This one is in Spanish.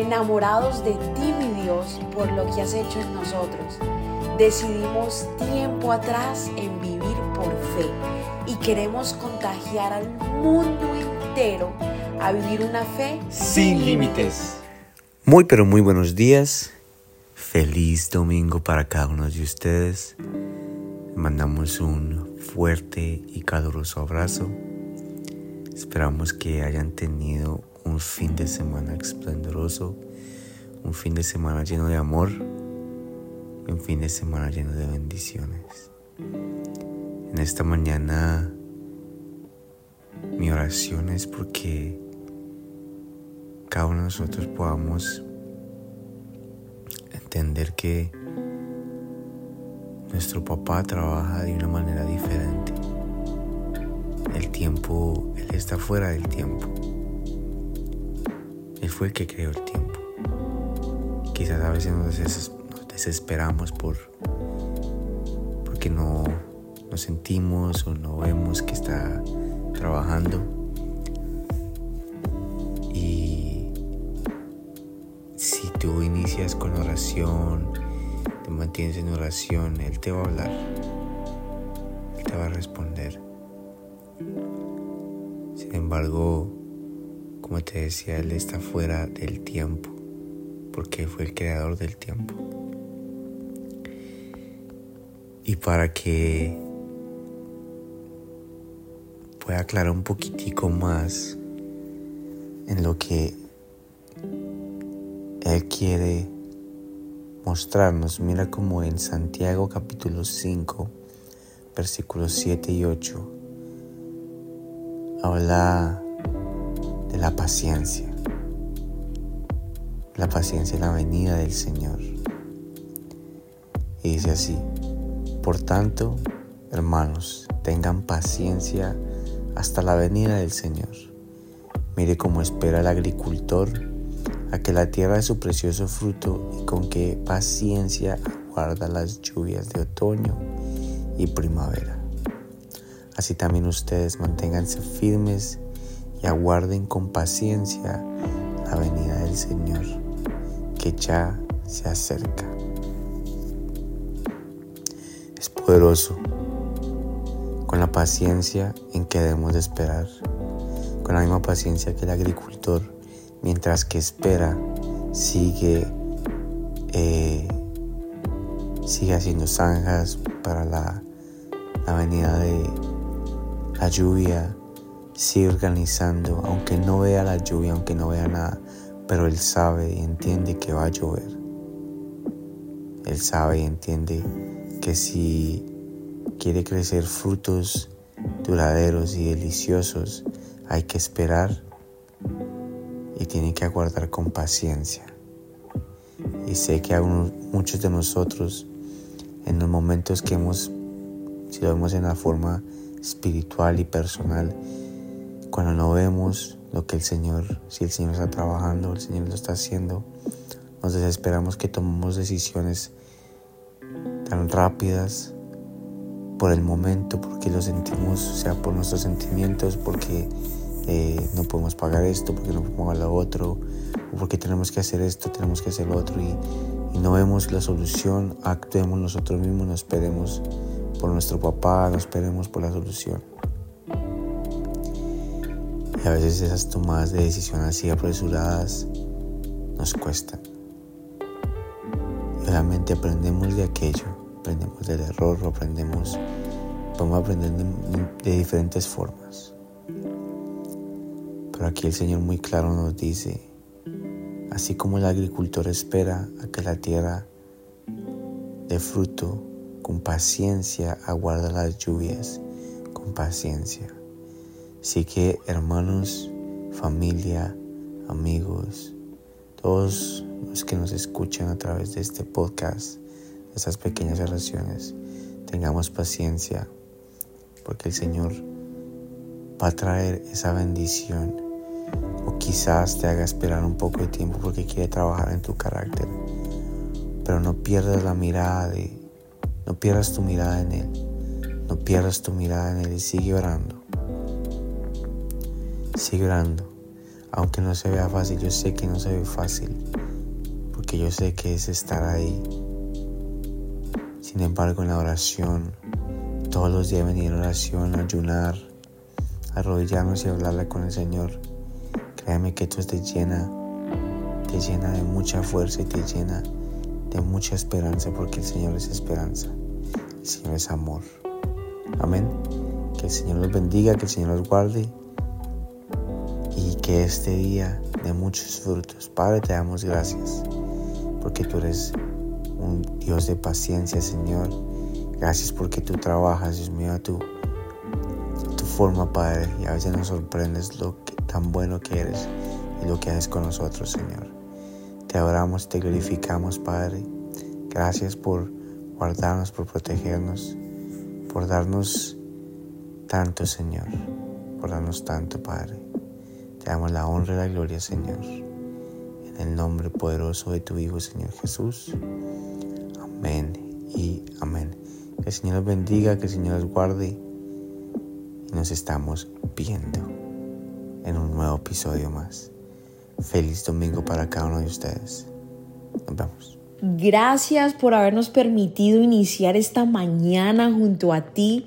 enamorados de ti, mi Dios, por lo que has hecho en nosotros. Decidimos tiempo atrás en vivir por fe y queremos contagiar al mundo entero a vivir una fe sin límites. Muy pero muy buenos días. Feliz domingo para cada uno de ustedes. Mandamos un fuerte y caluroso abrazo. Esperamos que hayan tenido un fin de semana esplendoroso, un fin de semana lleno de amor un fin de semana lleno de bendiciones. En esta mañana mi oración es porque cada uno de nosotros podamos entender que nuestro papá trabaja de una manera diferente. El tiempo, Él está fuera del tiempo. Fue el que creó el tiempo. Quizás a veces nos, desesperamos por porque no nos sentimos o no vemos que está trabajando. Y si tú inicias con oración, te mantienes en oración, Él te va a hablar. Él te va a responder. Sin embargo, como te decía, Él está fuera del tiempo, porque fue el creador del tiempo. Y para que pueda aclarar un poquitico más en lo que Él quiere mostrarnos, mira como en Santiago capítulo 5, versículos 7 y 8, habla de la paciencia. La paciencia en la venida del Señor. Y dice así, por tanto, hermanos, tengan paciencia hasta la venida del Señor. Mire cómo espera el agricultor a que la tierra dé su precioso fruto y con qué paciencia aguarda las lluvias de otoño y primavera. Así también ustedes manténganse firmes y aguarden con paciencia la venida del Señor, que ya se acerca. Es poderoso, con la paciencia en que debemos de esperar, con la misma paciencia que el agricultor, mientras que espera, sigue, eh, sigue haciendo zanjas para la, la venida de la lluvia, sigue organizando, aunque no vea la lluvia, aunque no vea nada, pero él sabe y entiende que va a llover. Él sabe y entiende que si quiere crecer frutos duraderos y deliciosos, hay que esperar y tiene que aguardar con paciencia. Y sé que aún muchos de nosotros, en los momentos que hemos, si lo vemos en la forma espiritual y personal, cuando no vemos lo que el Señor, si el Señor está trabajando, el Señor lo está haciendo, nos desesperamos que tomemos decisiones tan rápidas por el momento, porque lo sentimos, o sea, por nuestros sentimientos, porque eh, no podemos pagar esto, porque no podemos pagar lo otro, o porque tenemos que hacer esto, tenemos que hacer lo otro, y, y no vemos la solución, actuemos nosotros mismos, nos esperemos por nuestro papá, nos esperemos por la solución. Y a veces esas tomadas de decisión así apresuradas nos cuestan. Y obviamente aprendemos de aquello, aprendemos del error, aprendemos, podemos aprender de, de diferentes formas. Pero aquí el Señor muy claro nos dice, así como el agricultor espera a que la tierra dé fruto, con paciencia aguarda las lluvias, con paciencia. Así que hermanos, familia, amigos, todos los que nos escuchan a través de este podcast, de estas pequeñas oraciones, tengamos paciencia, porque el Señor va a traer esa bendición. O quizás te haga esperar un poco de tiempo porque quiere trabajar en tu carácter. Pero no pierdas la mirada de, no pierdas tu mirada en Él. No pierdas tu mirada en Él y sigue orando. Sigue orando. Aunque no se vea fácil, yo sé que no se ve fácil, porque yo sé que es estar ahí. Sin embargo, en la oración, todos los días venir a oración, ayunar, arrodillarnos y hablarle con el Señor. Créeme que esto te llena, te llena de mucha fuerza y te llena de mucha esperanza, porque el Señor es esperanza, el Señor es amor. Amén. Que el Señor los bendiga, que el Señor los guarde que este día dé muchos frutos. Padre, te damos gracias porque tú eres un Dios de paciencia, Señor. Gracias porque tú trabajas, Dios mío, a tu, tu forma, Padre, y a veces nos sorprendes lo tan bueno que eres y lo que haces con nosotros, Señor. Te adoramos, te glorificamos, Padre. Gracias por guardarnos, por protegernos, por darnos tanto, Señor, por darnos tanto, Padre. Te damos la honra y la gloria, Señor. En el nombre poderoso de tu Hijo, Señor Jesús. Amén y amén. Que el Señor los bendiga, que el Señor los guarde. Y nos estamos viendo en un nuevo episodio más. Feliz domingo para cada uno de ustedes. Nos vemos. Gracias por habernos permitido iniciar esta mañana junto a ti.